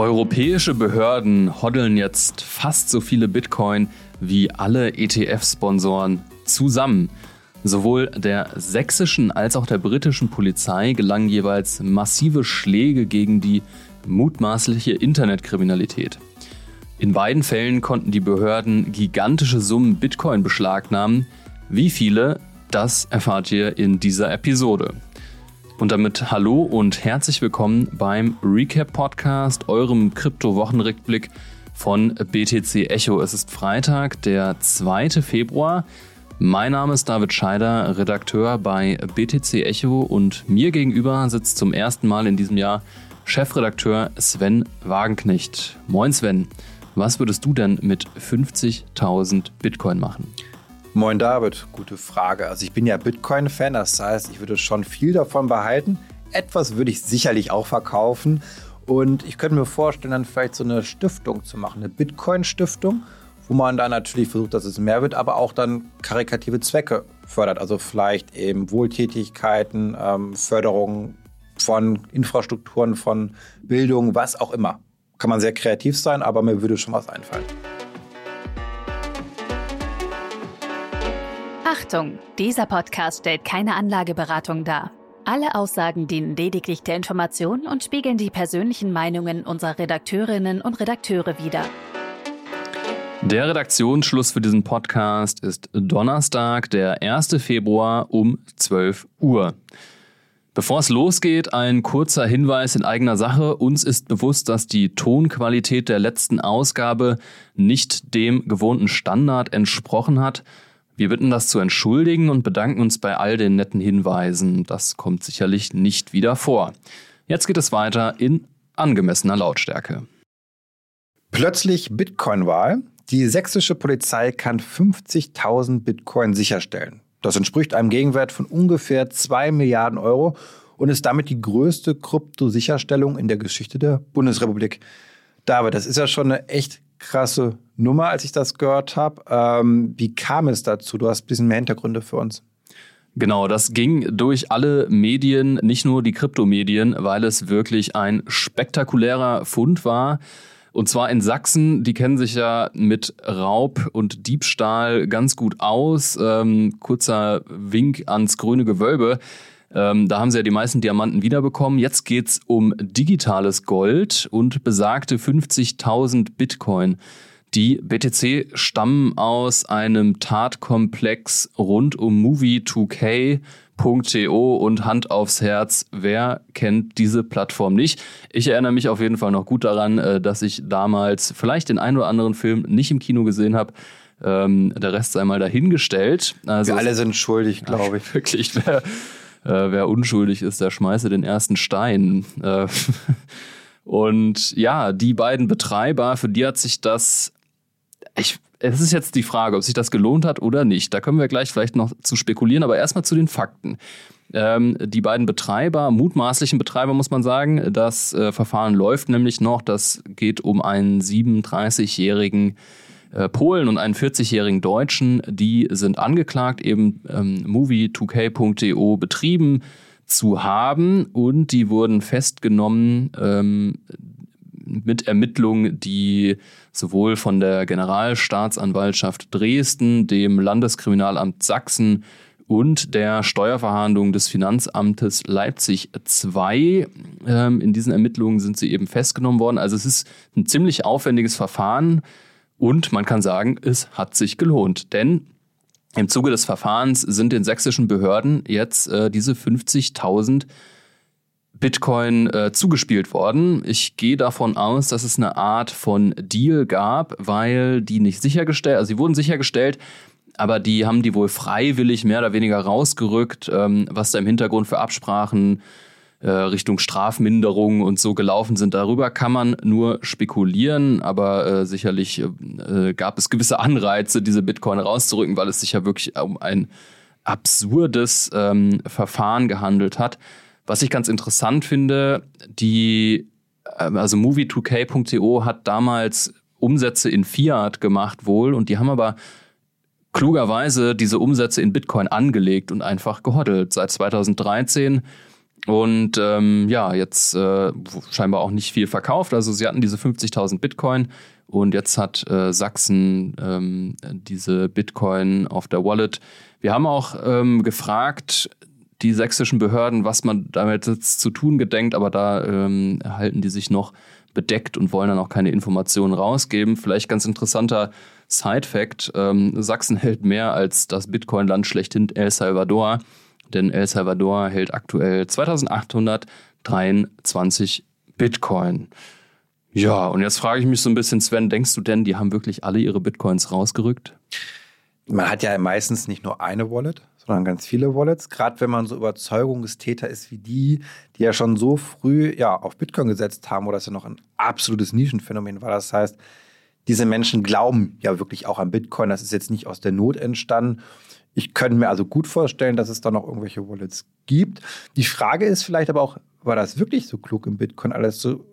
Europäische Behörden hoddeln jetzt fast so viele Bitcoin wie alle ETF-Sponsoren zusammen. Sowohl der sächsischen als auch der britischen Polizei gelangen jeweils massive Schläge gegen die mutmaßliche Internetkriminalität. In beiden Fällen konnten die Behörden gigantische Summen Bitcoin beschlagnahmen. Wie viele, das erfahrt ihr in dieser Episode. Und damit hallo und herzlich willkommen beim Recap Podcast, eurem Krypto-Wochenrückblick von BTC Echo. Es ist Freitag, der 2. Februar. Mein Name ist David Scheider, Redakteur bei BTC Echo und mir gegenüber sitzt zum ersten Mal in diesem Jahr Chefredakteur Sven Wagenknecht. Moin Sven, was würdest du denn mit 50.000 Bitcoin machen? Moin David, gute Frage. Also ich bin ja Bitcoin-Fan, das heißt, ich würde schon viel davon behalten. Etwas würde ich sicherlich auch verkaufen. Und ich könnte mir vorstellen, dann vielleicht so eine Stiftung zu machen, eine Bitcoin-Stiftung, wo man dann natürlich versucht, dass es mehr wird, aber auch dann karikative Zwecke fördert. Also vielleicht eben Wohltätigkeiten, ähm, Förderung von Infrastrukturen, von Bildung, was auch immer. Kann man sehr kreativ sein, aber mir würde schon was einfallen. Achtung, dieser Podcast stellt keine Anlageberatung dar. Alle Aussagen dienen lediglich der Information und spiegeln die persönlichen Meinungen unserer Redakteurinnen und Redakteure wider. Der Redaktionsschluss für diesen Podcast ist Donnerstag, der 1. Februar um 12 Uhr. Bevor es losgeht, ein kurzer Hinweis in eigener Sache. Uns ist bewusst, dass die Tonqualität der letzten Ausgabe nicht dem gewohnten Standard entsprochen hat. Wir bitten das zu entschuldigen und bedanken uns bei all den netten Hinweisen. Das kommt sicherlich nicht wieder vor. Jetzt geht es weiter in angemessener Lautstärke. Plötzlich Bitcoin-Wahl. Die sächsische Polizei kann 50.000 Bitcoin sicherstellen. Das entspricht einem Gegenwert von ungefähr 2 Milliarden Euro und ist damit die größte Kryptosicherstellung in der Geschichte der Bundesrepublik. David, das ist ja schon eine echt krasse Nummer, als ich das gehört habe. Ähm, wie kam es dazu? Du hast ein bisschen mehr Hintergründe für uns. Genau, das ging durch alle Medien, nicht nur die Kryptomedien, weil es wirklich ein spektakulärer Fund war. Und zwar in Sachsen, die kennen sich ja mit Raub und Diebstahl ganz gut aus. Ähm, kurzer Wink ans grüne Gewölbe. Ähm, da haben sie ja die meisten Diamanten wiederbekommen. Jetzt geht's um digitales Gold und besagte 50.000 Bitcoin. Die BTC stammen aus einem Tatkomplex rund um Movie2K.to und Hand aufs Herz. Wer kennt diese Plattform nicht? Ich erinnere mich auf jeden Fall noch gut daran, äh, dass ich damals vielleicht den einen oder anderen Film nicht im Kino gesehen habe. Ähm, der Rest sei mal dahingestellt. Also Wir alle sind schuldig, glaube ich. Wirklich. Wer, äh, wer unschuldig ist, der schmeiße den ersten Stein. Äh, und ja, die beiden Betreiber, für die hat sich das, ich, es ist jetzt die Frage, ob sich das gelohnt hat oder nicht. Da können wir gleich vielleicht noch zu spekulieren, aber erstmal zu den Fakten. Ähm, die beiden Betreiber, mutmaßlichen Betreiber muss man sagen, das äh, Verfahren läuft nämlich noch. Das geht um einen 37-jährigen äh, Polen und einen 40-jährigen Deutschen, die sind angeklagt, eben ähm, movie2k.de betrieben zu haben und die wurden festgenommen ähm, mit Ermittlungen, die sowohl von der Generalstaatsanwaltschaft Dresden, dem Landeskriminalamt Sachsen und der Steuerverhandlung des Finanzamtes Leipzig II. Ähm, in diesen Ermittlungen sind sie eben festgenommen worden. Also es ist ein ziemlich aufwendiges Verfahren und man kann sagen, es hat sich gelohnt, denn im Zuge des Verfahrens sind den sächsischen Behörden jetzt äh, diese 50.000 Bitcoin äh, zugespielt worden. Ich gehe davon aus, dass es eine Art von Deal gab, weil die nicht sichergestellt, also sie wurden sichergestellt, aber die haben die wohl freiwillig mehr oder weniger rausgerückt, ähm, was da im Hintergrund für Absprachen äh, Richtung Strafminderung und so gelaufen sind. Darüber kann man nur spekulieren, aber äh, sicherlich äh, gab es gewisse Anreize, diese Bitcoin rauszurücken, weil es sich ja wirklich um ein absurdes ähm, Verfahren gehandelt hat. Was ich ganz interessant finde, die, ähm, also movie2k.to hat damals Umsätze in Fiat gemacht wohl und die haben aber klugerweise diese Umsätze in Bitcoin angelegt und einfach gehoddelt. Seit 2013 Und ähm, ja, jetzt äh, scheinbar auch nicht viel verkauft. Also sie hatten diese 50.000 Bitcoin und jetzt hat äh, Sachsen ähm, diese Bitcoin auf der Wallet. Wir haben auch ähm, gefragt, die sächsischen Behörden, was man damit jetzt zu tun gedenkt, aber da ähm, halten die sich noch bedeckt und wollen dann auch keine Informationen rausgeben. Vielleicht ganz interessanter Side-Fact: ähm, Sachsen hält mehr als das Bitcoin-Land schlechthin El Salvador, denn El Salvador hält aktuell 2823 Bitcoin. Ja, und jetzt frage ich mich so ein bisschen, Sven, denkst du denn, die haben wirklich alle ihre Bitcoins rausgerückt? Man hat ja meistens nicht nur eine Wallet, sondern ganz viele Wallets. Gerade wenn man so Überzeugungstäter ist wie die, die ja schon so früh ja, auf Bitcoin gesetzt haben, wo das ja noch ein absolutes Nischenphänomen war. Das heißt, diese Menschen glauben ja wirklich auch an Bitcoin. Das ist jetzt nicht aus der Not entstanden. Ich könnte mir also gut vorstellen, dass es da noch irgendwelche Wallets gibt. Die Frage ist vielleicht aber auch, war das wirklich so klug im Bitcoin alles so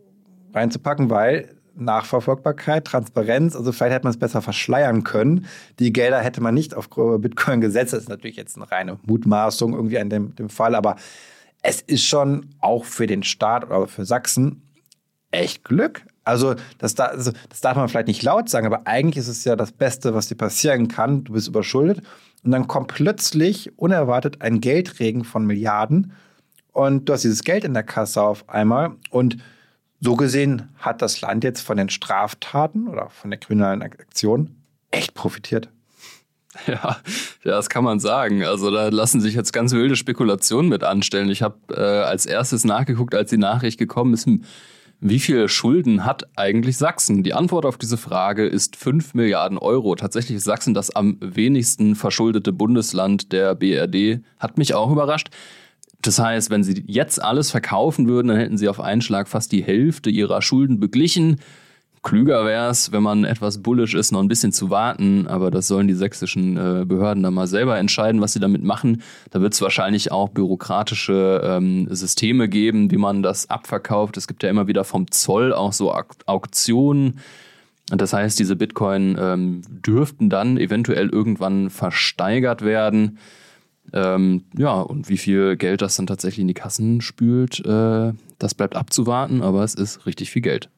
reinzupacken, weil Nachverfolgbarkeit, Transparenz. Also vielleicht hätte man es besser verschleiern können. Die Gelder hätte man nicht auf Bitcoin gesetzt. Das ist natürlich jetzt eine reine Mutmaßung irgendwie an dem, dem Fall. Aber es ist schon auch für den Staat oder für Sachsen echt Glück. Also das, da, also das darf man vielleicht nicht laut sagen, aber eigentlich ist es ja das Beste, was dir passieren kann. Du bist überschuldet und dann kommt plötzlich unerwartet ein Geldregen von Milliarden und du hast dieses Geld in der Kasse auf einmal und so gesehen hat das Land jetzt von den Straftaten oder von der kriminellen Aktion echt profitiert. Ja, das kann man sagen. Also da lassen sich jetzt ganz wilde Spekulationen mit anstellen. Ich habe äh, als erstes nachgeguckt, als die Nachricht gekommen ist, hm, wie viel Schulden hat eigentlich Sachsen? Die Antwort auf diese Frage ist 5 Milliarden Euro. Tatsächlich ist Sachsen das am wenigsten verschuldete Bundesland der BRD. Hat mich auch überrascht. Das heißt, wenn sie jetzt alles verkaufen würden, dann hätten sie auf einen Schlag fast die Hälfte ihrer Schulden beglichen. Klüger wäre es, wenn man etwas bullisch ist, noch ein bisschen zu warten, aber das sollen die sächsischen äh, Behörden dann mal selber entscheiden, was sie damit machen. Da wird es wahrscheinlich auch bürokratische ähm, Systeme geben, wie man das abverkauft. Es gibt ja immer wieder vom Zoll auch so Auktionen. Das heißt, diese Bitcoin ähm, dürften dann eventuell irgendwann versteigert werden. Ähm, ja, und wie viel Geld das dann tatsächlich in die Kassen spült, äh, das bleibt abzuwarten, aber es ist richtig viel Geld.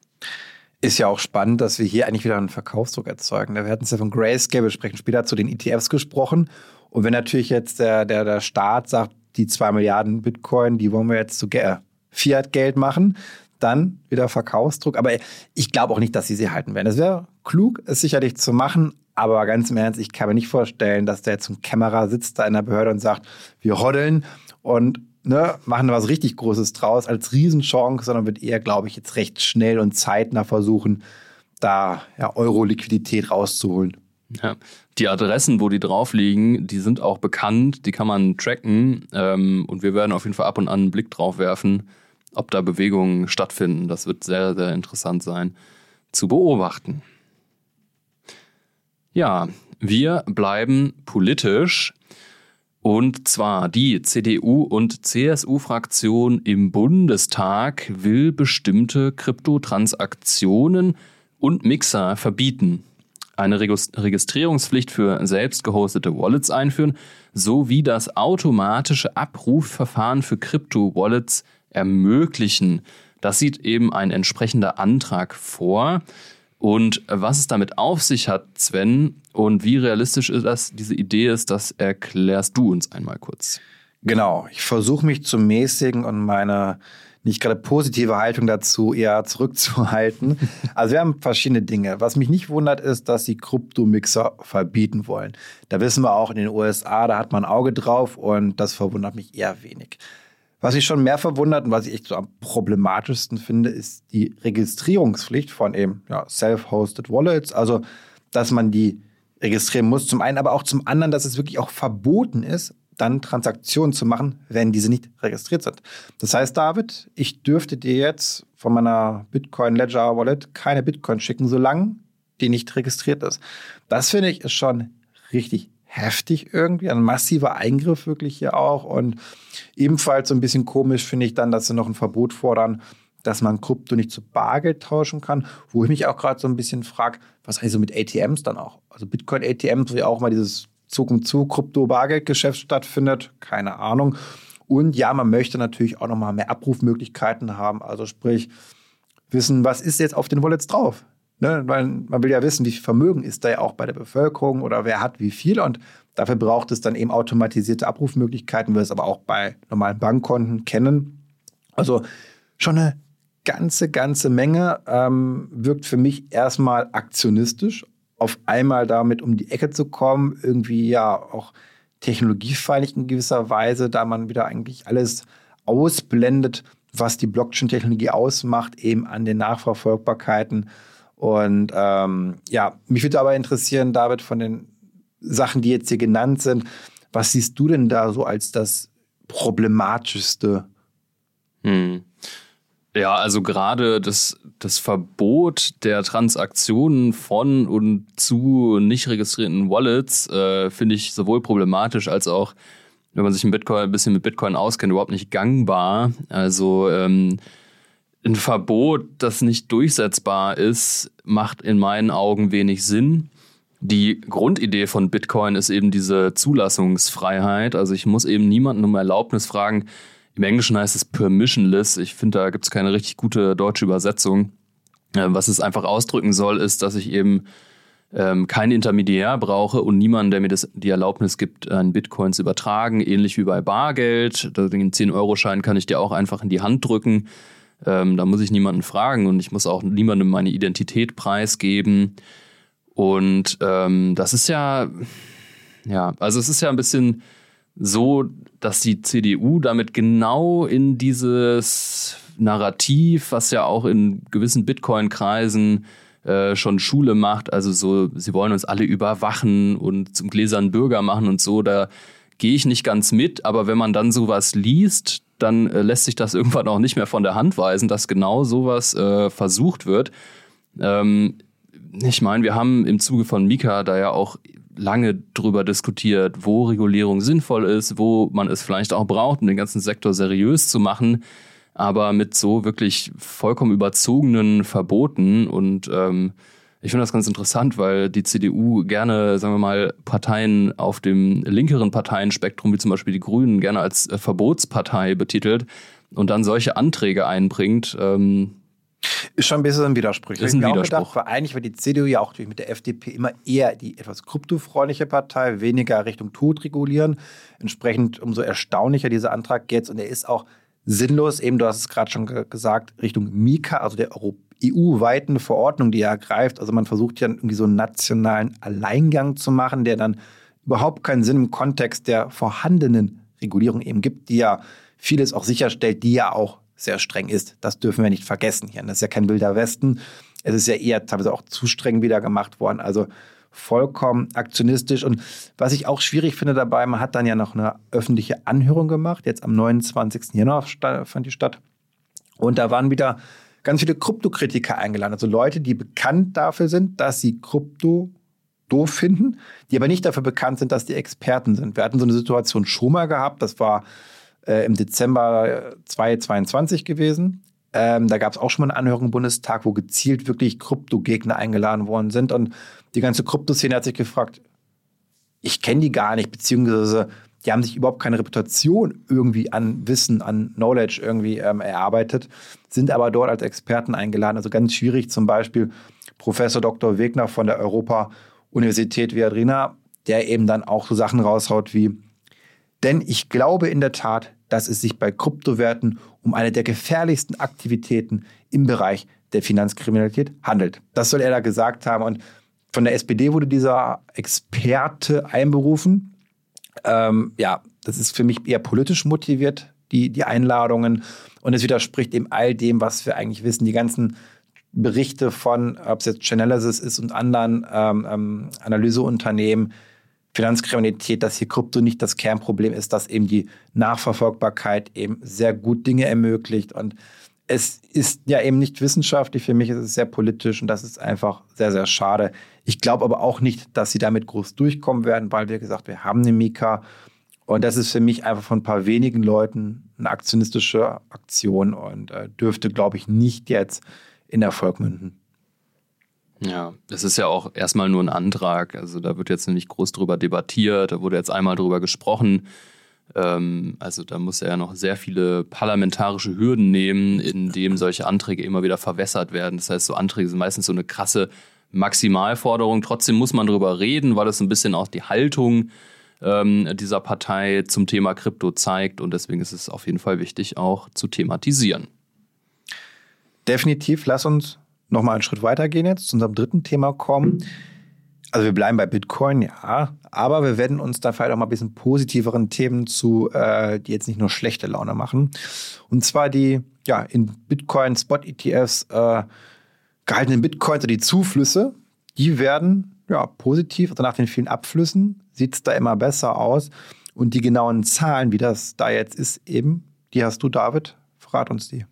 Ist ja auch spannend, dass wir hier eigentlich wieder einen Verkaufsdruck erzeugen. Wir hatten es ja von Grayscale, wir sprechen später zu den ETFs gesprochen. Und wenn natürlich jetzt der, der, der Staat sagt, die zwei Milliarden Bitcoin, die wollen wir jetzt zu Fiat-Geld machen, dann wieder Verkaufsdruck. Aber ich glaube auch nicht, dass sie sie halten werden. Es wäre klug, es sicherlich zu machen, aber ganz im Ernst, ich kann mir nicht vorstellen, dass der zum Kämmerer sitzt da in der Behörde und sagt, wir hoddeln und ne, machen da was richtig Großes draus als Riesenchance, sondern wird eher, glaube ich, jetzt recht schnell und zeitnah versuchen, da ja, Euro-Liquidität rauszuholen. Ja. Die Adressen, wo die drauf liegen, die sind auch bekannt, die kann man tracken ähm, und wir werden auf jeden Fall ab und an einen Blick drauf werfen, ob da Bewegungen stattfinden. Das wird sehr, sehr interessant sein zu beobachten. Ja, wir bleiben politisch. Und zwar die CDU und CSU-Fraktion im Bundestag will bestimmte Kryptotransaktionen und Mixer verbieten, eine Registrierungspflicht für selbst gehostete Wallets einführen, sowie das automatische Abrufverfahren für Krypto-Wallets ermöglichen. Das sieht eben ein entsprechender Antrag vor. Und was es damit auf sich hat, Sven, und wie realistisch ist das, diese Idee ist, das erklärst du uns einmal kurz. Genau, ich versuche mich zu mäßigen und meine nicht gerade positive Haltung dazu eher zurückzuhalten. Also wir haben verschiedene Dinge. Was mich nicht wundert, ist, dass sie Kryptomixer verbieten wollen. Da wissen wir auch in den USA, da hat man ein Auge drauf und das verwundert mich eher wenig. Was mich schon mehr verwundert und was ich echt so am problematischsten finde, ist die Registrierungspflicht von eben ja, self-hosted Wallets. Also, dass man die registrieren muss, zum einen, aber auch zum anderen, dass es wirklich auch verboten ist, dann Transaktionen zu machen, wenn diese nicht registriert sind. Das heißt, David, ich dürfte dir jetzt von meiner Bitcoin Ledger Wallet keine Bitcoin schicken, solange die nicht registriert ist. Das finde ich ist schon richtig heftig irgendwie, ein massiver Eingriff wirklich hier auch. Und ebenfalls so ein bisschen komisch finde ich dann, dass sie noch ein Verbot fordern, dass man Krypto nicht zu Bargeld tauschen kann, wo ich mich auch gerade so ein bisschen frage, was eigentlich so mit ATMs dann auch? Also Bitcoin-ATMs, wo ja auch mal dieses Zug um Zug Krypto-Bargeld-Geschäft stattfindet, keine Ahnung. Und ja, man möchte natürlich auch nochmal mehr Abrufmöglichkeiten haben. Also sprich, wissen, was ist jetzt auf den Wallets drauf? Ne? Weil man will ja wissen, wie viel Vermögen ist da ja auch bei der Bevölkerung oder wer hat wie viel. Und dafür braucht es dann eben automatisierte Abrufmöglichkeiten, wir es aber auch bei normalen Bankkonten kennen. Also schon eine ganze, ganze Menge. Ähm, wirkt für mich erstmal aktionistisch, auf einmal damit um die Ecke zu kommen, irgendwie ja auch technologiefeindlich in gewisser Weise, da man wieder eigentlich alles ausblendet, was die Blockchain-Technologie ausmacht, eben an den Nachverfolgbarkeiten. Und ähm, ja, mich würde aber interessieren, David, von den Sachen, die jetzt hier genannt sind, was siehst du denn da so als das Problematischste? Hm. Ja, also gerade das, das Verbot der Transaktionen von und zu nicht registrierten Wallets äh, finde ich sowohl problematisch als auch, wenn man sich ein, Bitcoin, ein bisschen mit Bitcoin auskennt, überhaupt nicht gangbar. Also ähm, ein Verbot, das nicht durchsetzbar ist, macht in meinen Augen wenig Sinn. Die Grundidee von Bitcoin ist eben diese Zulassungsfreiheit. Also ich muss eben niemanden um Erlaubnis fragen, im Englischen heißt es permissionless. Ich finde, da gibt es keine richtig gute deutsche Übersetzung. Äh, was es einfach ausdrücken soll, ist, dass ich eben ähm, keinen Intermediär brauche und niemanden, der mir das, die Erlaubnis gibt, einen Bitcoin zu übertragen, ähnlich wie bei Bargeld. Den 10-Euro-Schein kann ich dir auch einfach in die Hand drücken. Ähm, da muss ich niemanden fragen und ich muss auch niemandem meine Identität preisgeben. Und ähm, das ist ja, ja, also es ist ja ein bisschen so, dass die CDU damit genau in dieses Narrativ, was ja auch in gewissen Bitcoin-Kreisen äh, schon Schule macht, also so, sie wollen uns alle überwachen und zum gläsernen Bürger machen und so, da gehe ich nicht ganz mit, aber wenn man dann sowas liest, dann äh, lässt sich das irgendwann auch nicht mehr von der Hand weisen, dass genau sowas äh, versucht wird. Ähm, ich meine, wir haben im Zuge von Mika da ja auch lange drüber diskutiert, wo Regulierung sinnvoll ist, wo man es vielleicht auch braucht, um den ganzen Sektor seriös zu machen, aber mit so wirklich vollkommen überzogenen Verboten und ähm, ich finde das ganz interessant, weil die CDU gerne, sagen wir mal, Parteien auf dem linkeren Parteienspektrum, wie zum Beispiel die Grünen, gerne als äh, Verbotspartei betitelt und dann solche Anträge einbringt. Ähm, ist schon ein bisschen ein Widerspruch. Ist ein Widerspruch. Gedacht, weil eigentlich war die CDU ja auch mit der FDP immer eher die etwas kryptofreundliche Partei, weniger Richtung Tod regulieren. Entsprechend umso erstaunlicher dieser Antrag jetzt. Und er ist auch sinnlos, eben du hast es gerade schon gesagt, Richtung Mika, also der EU-weiten Verordnung, die er ergreift. Also man versucht ja irgendwie so einen nationalen Alleingang zu machen, der dann überhaupt keinen Sinn im Kontext der vorhandenen Regulierung eben gibt, die ja vieles auch sicherstellt, die ja auch sehr streng ist. Das dürfen wir nicht vergessen hier. Das ist ja kein wilder Westen. Es ist ja eher teilweise auch zu streng wieder gemacht worden. Also vollkommen aktionistisch. Und was ich auch schwierig finde dabei, man hat dann ja noch eine öffentliche Anhörung gemacht. Jetzt am 29. Januar fand die statt. Und da waren wieder ganz viele Kryptokritiker eingeladen. Also Leute, die bekannt dafür sind, dass sie Krypto doof finden, die aber nicht dafür bekannt sind, dass die Experten sind. Wir hatten so eine Situation schon mal gehabt. Das war äh, im Dezember 2022 gewesen. Ähm, da gab es auch schon mal eine Anhörung im Bundestag, wo gezielt wirklich Kryptogegner eingeladen worden sind. Und die ganze Kryptoszene hat sich gefragt, ich kenne die gar nicht, beziehungsweise die haben sich überhaupt keine Reputation irgendwie an Wissen, an Knowledge irgendwie ähm, erarbeitet, sind aber dort als Experten eingeladen. Also ganz schwierig, zum Beispiel Professor Dr. Wegner von der Europa-Universität Viadrina, der eben dann auch so Sachen raushaut wie, denn ich glaube in der Tat, dass es sich bei Kryptowerten um eine der gefährlichsten Aktivitäten im Bereich der Finanzkriminalität handelt. Das soll er da gesagt haben. Und von der SPD wurde dieser Experte einberufen. Ähm, ja, das ist für mich eher politisch motiviert, die, die Einladungen. Und es widerspricht eben all dem, was wir eigentlich wissen. Die ganzen Berichte von, ob es jetzt Chainalysis ist und anderen ähm, ähm, Analyseunternehmen, Finanzkriminalität, dass hier Krypto nicht das Kernproblem ist, dass eben die Nachverfolgbarkeit eben sehr gut Dinge ermöglicht. Und es ist ja eben nicht wissenschaftlich, für mich ist es sehr politisch und das ist einfach sehr, sehr schade. Ich glaube aber auch nicht, dass sie damit groß durchkommen werden, weil, wie gesagt, wir haben eine Mika und das ist für mich einfach von ein paar wenigen Leuten eine aktionistische Aktion und äh, dürfte, glaube ich, nicht jetzt in Erfolg münden. Ja, es ist ja auch erstmal nur ein Antrag. Also da wird jetzt nicht groß drüber debattiert, da wurde jetzt einmal drüber gesprochen. Ähm, also da muss er ja noch sehr viele parlamentarische Hürden nehmen, indem solche Anträge immer wieder verwässert werden. Das heißt, so Anträge sind meistens so eine krasse Maximalforderung. Trotzdem muss man darüber reden, weil es ein bisschen auch die Haltung ähm, dieser Partei zum Thema Krypto zeigt. Und deswegen ist es auf jeden Fall wichtig, auch zu thematisieren. Definitiv. Lass uns noch mal einen Schritt weitergehen jetzt, zu unserem dritten Thema kommen. Also wir bleiben bei Bitcoin, ja, aber wir werden uns da vielleicht auch mal ein bisschen positiveren Themen zu, äh, die jetzt nicht nur schlechte Laune machen. Und zwar die, ja, in Bitcoin Spot ETFs äh, gehaltenen Bitcoins, die Zuflüsse, die werden ja positiv, also nach den vielen Abflüssen sieht es da immer besser aus. Und die genauen Zahlen, wie das da jetzt ist, eben, die hast du, David. Verrat uns die.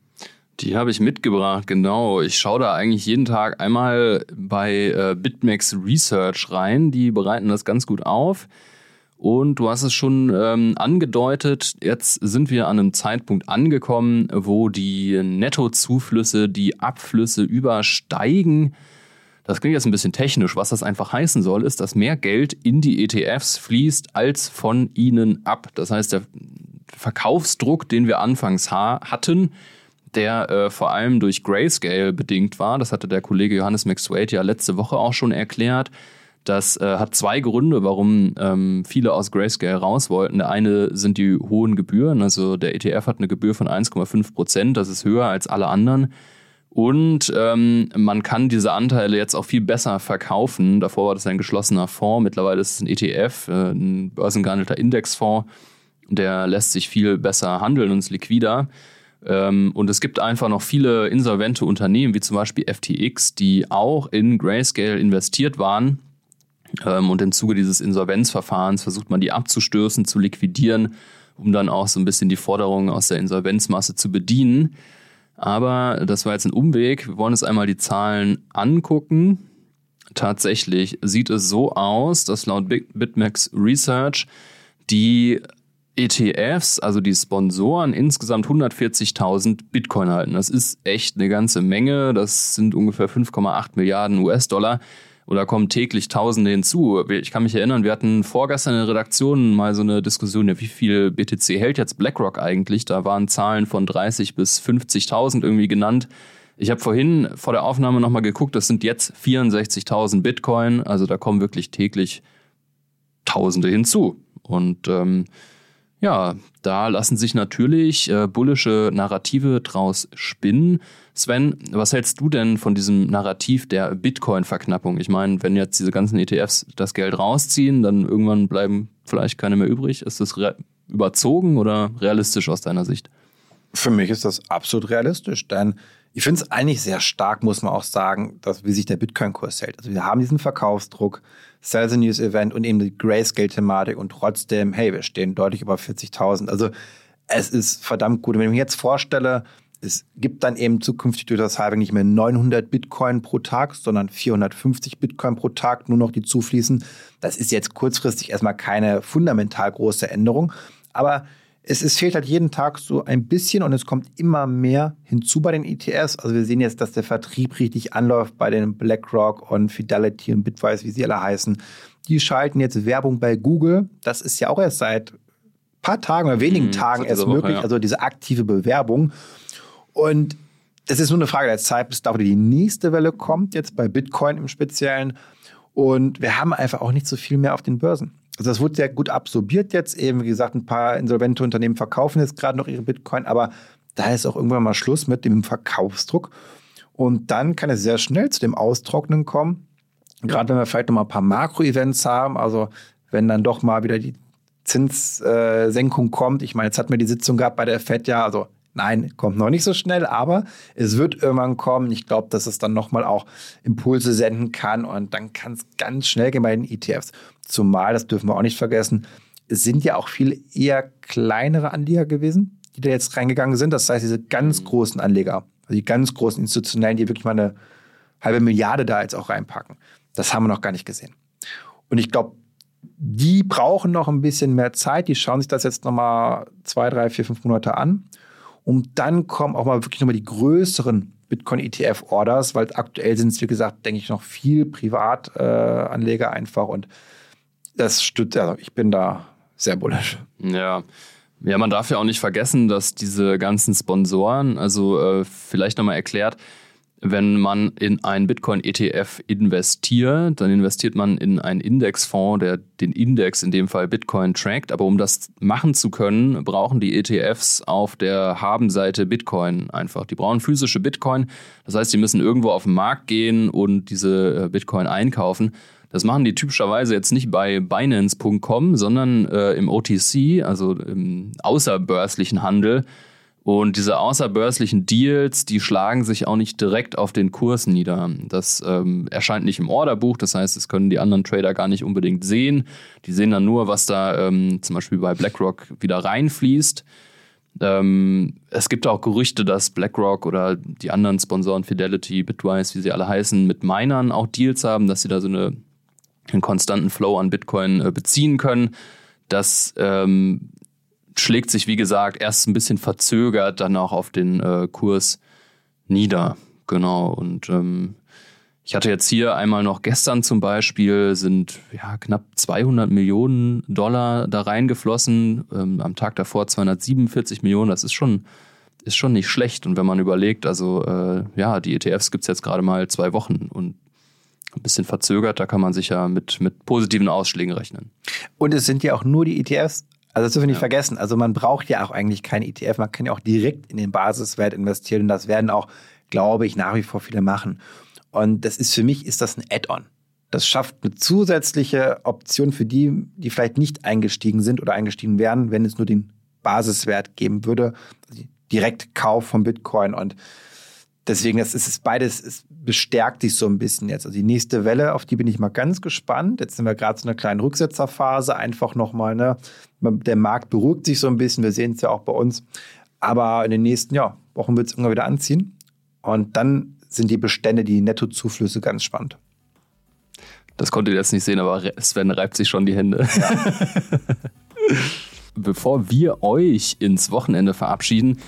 Die habe ich mitgebracht, genau. Ich schaue da eigentlich jeden Tag einmal bei äh, BitMEX Research rein. Die bereiten das ganz gut auf. Und du hast es schon ähm, angedeutet, jetzt sind wir an einem Zeitpunkt angekommen, wo die Nettozuflüsse die Abflüsse übersteigen. Das klingt jetzt ein bisschen technisch. Was das einfach heißen soll, ist, dass mehr Geld in die ETFs fließt als von ihnen ab. Das heißt, der Verkaufsdruck, den wir anfangs ha hatten, der äh, vor allem durch Grayscale bedingt war. Das hatte der Kollege Johannes McSwade ja letzte Woche auch schon erklärt. Das äh, hat zwei Gründe, warum ähm, viele aus Grayscale raus wollten. Der eine sind die hohen Gebühren. Also der ETF hat eine Gebühr von 1,5 Prozent. Das ist höher als alle anderen. Und ähm, man kann diese Anteile jetzt auch viel besser verkaufen. Davor war das ein geschlossener Fonds. Mittlerweile ist es ein ETF, äh, ein börsengehandelter Indexfonds. Der lässt sich viel besser handeln und ist liquider. Ähm, und es gibt einfach noch viele insolvente Unternehmen, wie zum Beispiel FTX, die auch in Grayscale investiert waren. Ähm, und im Zuge dieses Insolvenzverfahrens versucht man die abzustößen, zu liquidieren, um dann auch so ein bisschen die Forderungen aus der Insolvenzmasse zu bedienen. Aber das war jetzt ein Umweg. Wir wollen uns einmal die Zahlen angucken. Tatsächlich sieht es so aus, dass laut BitMEX Research die ETFs, also die Sponsoren, insgesamt 140.000 Bitcoin halten. Das ist echt eine ganze Menge. Das sind ungefähr 5,8 Milliarden US-Dollar. Und da kommen täglich Tausende hinzu. Ich kann mich erinnern, wir hatten vorgestern in der Redaktion mal so eine Diskussion, wie viel BTC hält jetzt BlackRock eigentlich? Da waren Zahlen von 30 bis 50.000 irgendwie genannt. Ich habe vorhin vor der Aufnahme nochmal geguckt, das sind jetzt 64.000 Bitcoin. Also da kommen wirklich täglich Tausende hinzu. Und ähm, ja, da lassen sich natürlich äh, bullische Narrative draus spinnen. Sven, was hältst du denn von diesem Narrativ der Bitcoin-Verknappung? Ich meine, wenn jetzt diese ganzen ETFs das Geld rausziehen, dann irgendwann bleiben vielleicht keine mehr übrig. Ist das überzogen oder realistisch aus deiner Sicht? Für mich ist das absolut realistisch, denn ich finde es eigentlich sehr stark, muss man auch sagen, dass, wie sich der Bitcoin-Kurs hält. Also wir haben diesen Verkaufsdruck, Sales News Event und eben die Grayscale-Thematik und trotzdem, hey, wir stehen deutlich über 40.000. Also es ist verdammt gut. Und wenn ich mir jetzt vorstelle, es gibt dann eben zukünftig durch das Halving nicht mehr 900 Bitcoin pro Tag, sondern 450 Bitcoin pro Tag nur noch, die zufließen. Das ist jetzt kurzfristig erstmal keine fundamental große Änderung. Aber es, es fehlt halt jeden Tag so ein bisschen und es kommt immer mehr hinzu bei den ETFs. Also wir sehen jetzt, dass der Vertrieb richtig anläuft bei den BlackRock und Fidelity und Bitwise, wie sie alle heißen. Die schalten jetzt Werbung bei Google. Das ist ja auch erst seit paar Tagen oder wenigen mhm, Tagen erst Woche, möglich. Ja. Also diese aktive Bewerbung. Und es ist nur eine Frage der Zeit, bis da die nächste Welle kommt, jetzt bei Bitcoin im Speziellen. Und wir haben einfach auch nicht so viel mehr auf den Börsen. Also das wurde sehr gut absorbiert jetzt eben. Wie gesagt, ein paar insolvente Unternehmen verkaufen jetzt gerade noch ihre Bitcoin, aber da ist auch irgendwann mal Schluss mit dem Verkaufsdruck. Und dann kann es sehr schnell zu dem Austrocknen kommen. Gerade wenn wir vielleicht noch mal ein paar Makro-Events haben, also wenn dann doch mal wieder die Zinssenkung kommt. Ich meine, jetzt hatten wir die Sitzung gehabt bei der FED ja, also Nein, kommt noch nicht so schnell, aber es wird irgendwann kommen. Ich glaube, dass es dann nochmal auch Impulse senden kann und dann kann es ganz schnell gehen bei den ETFs. Zumal, das dürfen wir auch nicht vergessen, es sind ja auch viele eher kleinere Anleger gewesen, die da jetzt reingegangen sind. Das heißt, diese ganz mhm. großen Anleger, also die ganz großen institutionellen, die wirklich mal eine halbe Milliarde da jetzt auch reinpacken, das haben wir noch gar nicht gesehen. Und ich glaube, die brauchen noch ein bisschen mehr Zeit. Die schauen sich das jetzt nochmal zwei, drei, vier, fünf Monate an. Und dann kommen auch mal wirklich nochmal die größeren Bitcoin-ETF-Orders, weil aktuell sind es, wie gesagt, denke ich, noch viel Privatanleger äh, einfach. Und das stützt, also ich bin da sehr bullisch. Ja. Ja, man darf ja auch nicht vergessen, dass diese ganzen Sponsoren, also äh, vielleicht nochmal erklärt, wenn man in einen Bitcoin-ETF investiert, dann investiert man in einen Indexfonds, der den Index, in dem Fall Bitcoin, trackt. Aber um das machen zu können, brauchen die ETFs auf der Habenseite Bitcoin einfach. Die brauchen physische Bitcoin. Das heißt, die müssen irgendwo auf den Markt gehen und diese äh, Bitcoin einkaufen. Das machen die typischerweise jetzt nicht bei Binance.com, sondern äh, im OTC, also im außerbörslichen Handel. Und diese außerbörslichen Deals, die schlagen sich auch nicht direkt auf den Kurs nieder. Das ähm, erscheint nicht im Orderbuch, das heißt, das können die anderen Trader gar nicht unbedingt sehen. Die sehen dann nur, was da ähm, zum Beispiel bei BlackRock wieder reinfließt. Ähm, es gibt auch Gerüchte, dass BlackRock oder die anderen Sponsoren, Fidelity, Bitwise, wie sie alle heißen, mit Minern auch Deals haben, dass sie da so eine, einen konstanten Flow an Bitcoin äh, beziehen können. Das ähm, schlägt sich, wie gesagt, erst ein bisschen verzögert dann auch auf den äh, Kurs nieder. Genau. Und ähm, ich hatte jetzt hier einmal noch gestern zum Beispiel sind ja knapp 200 Millionen Dollar da reingeflossen. Ähm, am Tag davor 247 Millionen. Das ist schon, ist schon nicht schlecht. Und wenn man überlegt, also äh, ja, die ETFs gibt es jetzt gerade mal zwei Wochen und ein bisschen verzögert, da kann man sich ja mit, mit positiven Ausschlägen rechnen. Und es sind ja auch nur die ETFs, also das dürfen wir nicht ja. vergessen. Also man braucht ja auch eigentlich kein ETF. Man kann ja auch direkt in den Basiswert investieren. Und das werden auch, glaube ich, nach wie vor viele machen. Und das ist für mich, ist das ein Add-on. Das schafft eine zusätzliche Option für die, die vielleicht nicht eingestiegen sind oder eingestiegen wären, wenn es nur den Basiswert geben würde. Also direkt Kauf von Bitcoin und Deswegen, das ist beides, es bestärkt sich so ein bisschen jetzt. Also die nächste Welle, auf die bin ich mal ganz gespannt. Jetzt sind wir gerade so einer kleinen Rücksetzerphase, einfach nochmal, ne? Der Markt beruhigt sich so ein bisschen, wir sehen es ja auch bei uns. Aber in den nächsten ja, Wochen wird es irgendwann wieder anziehen. Und dann sind die Bestände, die Nettozuflüsse ganz spannend. Das konntet ihr jetzt nicht sehen, aber Sven reibt sich schon die Hände. Ja. Bevor wir euch ins Wochenende verabschieden,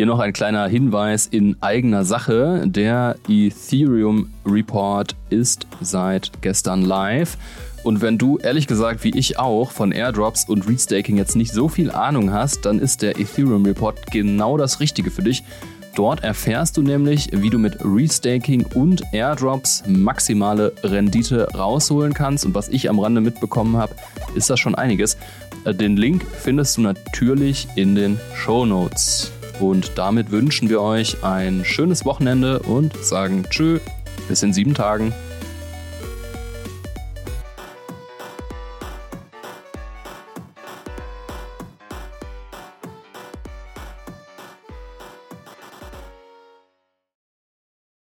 hier noch ein kleiner Hinweis in eigener Sache. Der Ethereum Report ist seit gestern live. Und wenn du ehrlich gesagt wie ich auch von Airdrops und Restaking jetzt nicht so viel Ahnung hast, dann ist der Ethereum Report genau das Richtige für dich. Dort erfährst du nämlich, wie du mit Restaking und Airdrops maximale Rendite rausholen kannst. Und was ich am Rande mitbekommen habe, ist das schon einiges. Den Link findest du natürlich in den Show Notes. Und damit wünschen wir euch ein schönes Wochenende und sagen Tschö, bis in sieben Tagen.